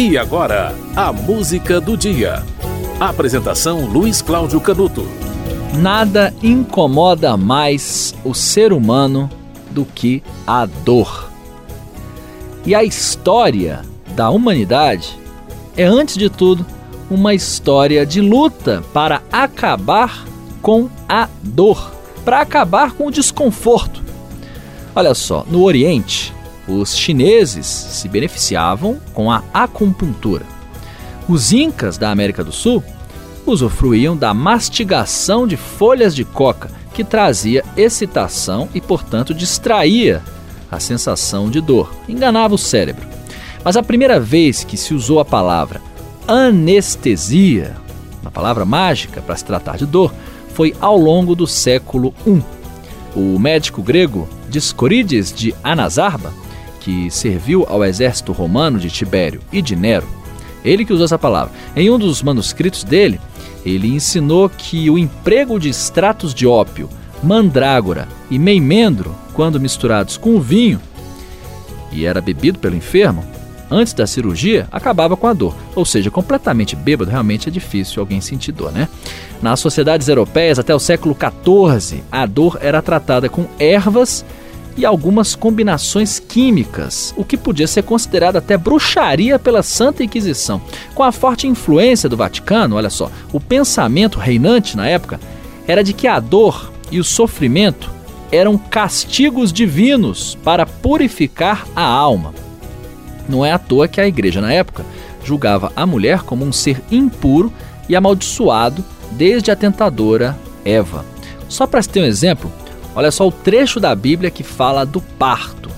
E agora, a música do dia. Apresentação Luiz Cláudio Canuto. Nada incomoda mais o ser humano do que a dor. E a história da humanidade é, antes de tudo, uma história de luta para acabar com a dor, para acabar com o desconforto. Olha só, no Oriente, os chineses se beneficiavam com a acupuntura. Os incas da América do Sul usufruíam da mastigação de folhas de coca, que trazia excitação e, portanto, distraía a sensação de dor, enganava o cérebro. Mas a primeira vez que se usou a palavra anestesia, uma palavra mágica para se tratar de dor, foi ao longo do século I. O médico grego Discorides de Anazarba que serviu ao exército romano de Tibério e de Nero, ele que usou essa palavra. Em um dos manuscritos dele, ele ensinou que o emprego de extratos de ópio, mandrágora e meimendro, quando misturados com vinho, e era bebido pelo enfermo, antes da cirurgia, acabava com a dor. Ou seja, completamente bêbado, realmente é difícil alguém sentir dor, né? Nas sociedades europeias, até o século XIV, a dor era tratada com ervas e algumas combinações químicas, o que podia ser considerado até bruxaria pela Santa Inquisição. Com a forte influência do Vaticano, olha só, o pensamento reinante na época era de que a dor e o sofrimento eram castigos divinos para purificar a alma. Não é à toa que a igreja na época julgava a mulher como um ser impuro e amaldiçoado desde a tentadora Eva. Só para ter um exemplo, Olha só o trecho da Bíblia que fala do parto.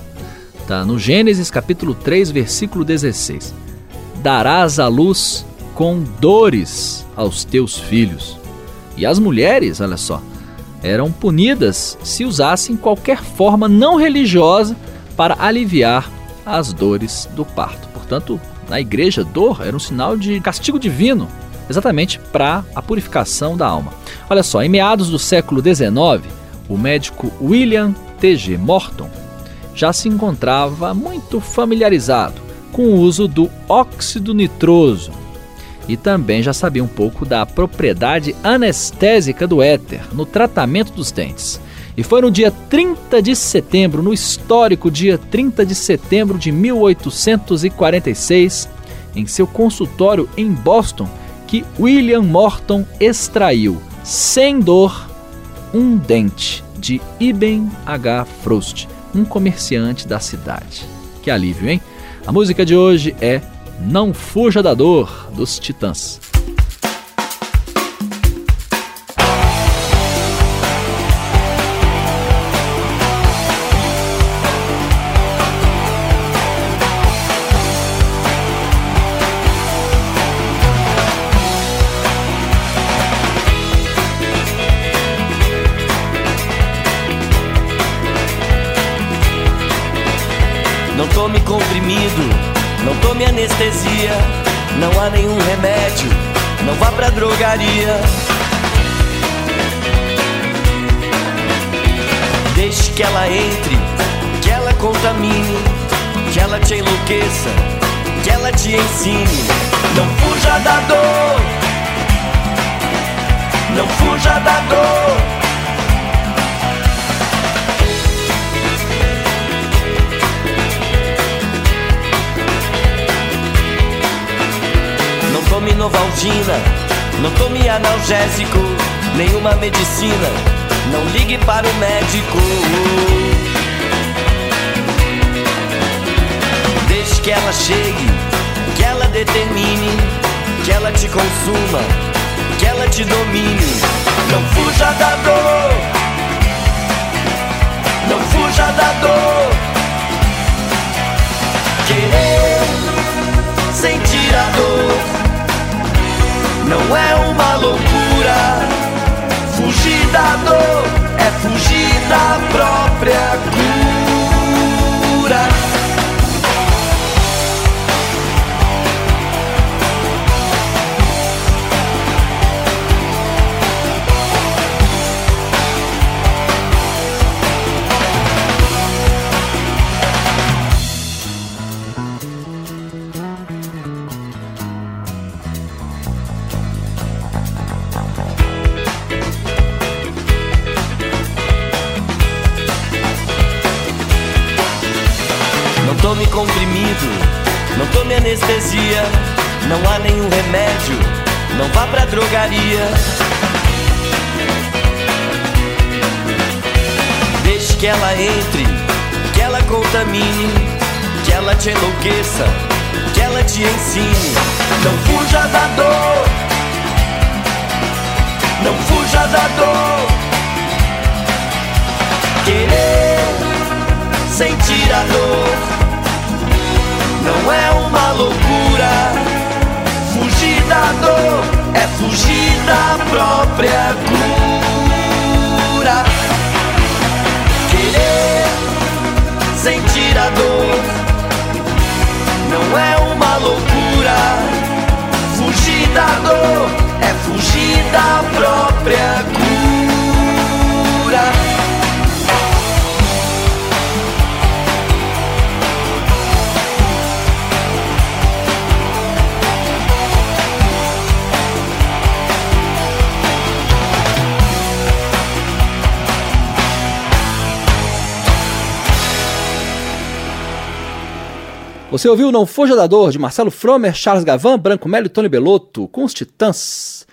Tá no Gênesis capítulo 3, versículo 16. Darás a luz com dores aos teus filhos. E as mulheres, olha só, eram punidas se usassem qualquer forma não religiosa para aliviar as dores do parto. Portanto, na igreja, dor era um sinal de castigo divino, exatamente para a purificação da alma. Olha só, em meados do século XIX, o médico William T.G. Morton já se encontrava muito familiarizado com o uso do óxido nitroso e também já sabia um pouco da propriedade anestésica do éter no tratamento dos dentes. E foi no dia 30 de setembro, no histórico dia 30 de setembro de 1846, em seu consultório em Boston, que William Morton extraiu, sem dor, um dente de Ibn H. Frost, um comerciante da cidade. Que alívio, hein? A música de hoje é Não Fuja da Dor, dos Titãs. Tome comprimido, não tome anestesia. Não há nenhum remédio, não vá pra drogaria. Deixe que ela entre, que ela contamine, que ela te enlouqueça, que ela te ensine. Não fuja da dor, não fuja da dor. Não tome analgésico, nenhuma medicina, não ligue para o médico. Deixe que ela chegue, que ela determine, que ela te consuma, que ela te domine. Não fuja da dor, não não é uma loucura. Fugir da dor é fugir da própria cura. Tome comprimido, não tome anestesia, não há nenhum remédio, não vá pra drogaria. Deixe que ela entre, que ela contamine, que ela te enlouqueça, que ela te ensine. Não fuja da dor, não fuja da dor. Querer sentir a dor é uma loucura. Você ouviu Não Fuja da Dor, de Marcelo Fromer, Charles Gavan, Branco Melo e Tony Belotto, com os Titãs.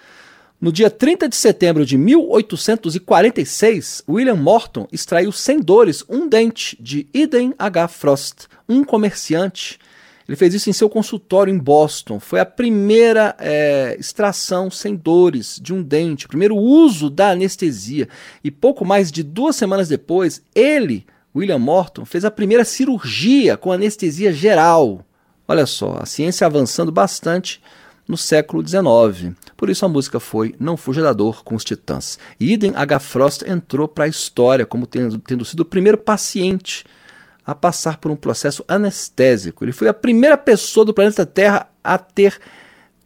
No dia 30 de setembro de 1846, William Morton extraiu sem dores um dente de Eden H. Frost, um comerciante. Ele fez isso em seu consultório em Boston. Foi a primeira é, extração sem dores de um dente, o primeiro uso da anestesia. E pouco mais de duas semanas depois, ele William Morton fez a primeira cirurgia com anestesia geral. Olha só, a ciência avançando bastante no século XIX. Por isso a música foi Não Fuja da Dor com os Titãs. E H. Frost entrou para a história como tendo, tendo sido o primeiro paciente a passar por um processo anestésico. Ele foi a primeira pessoa do planeta Terra a ter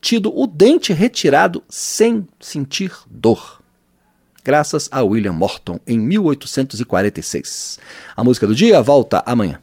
tido o dente retirado sem sentir dor graças a William Morton, em 1846. A música do dia volta amanhã.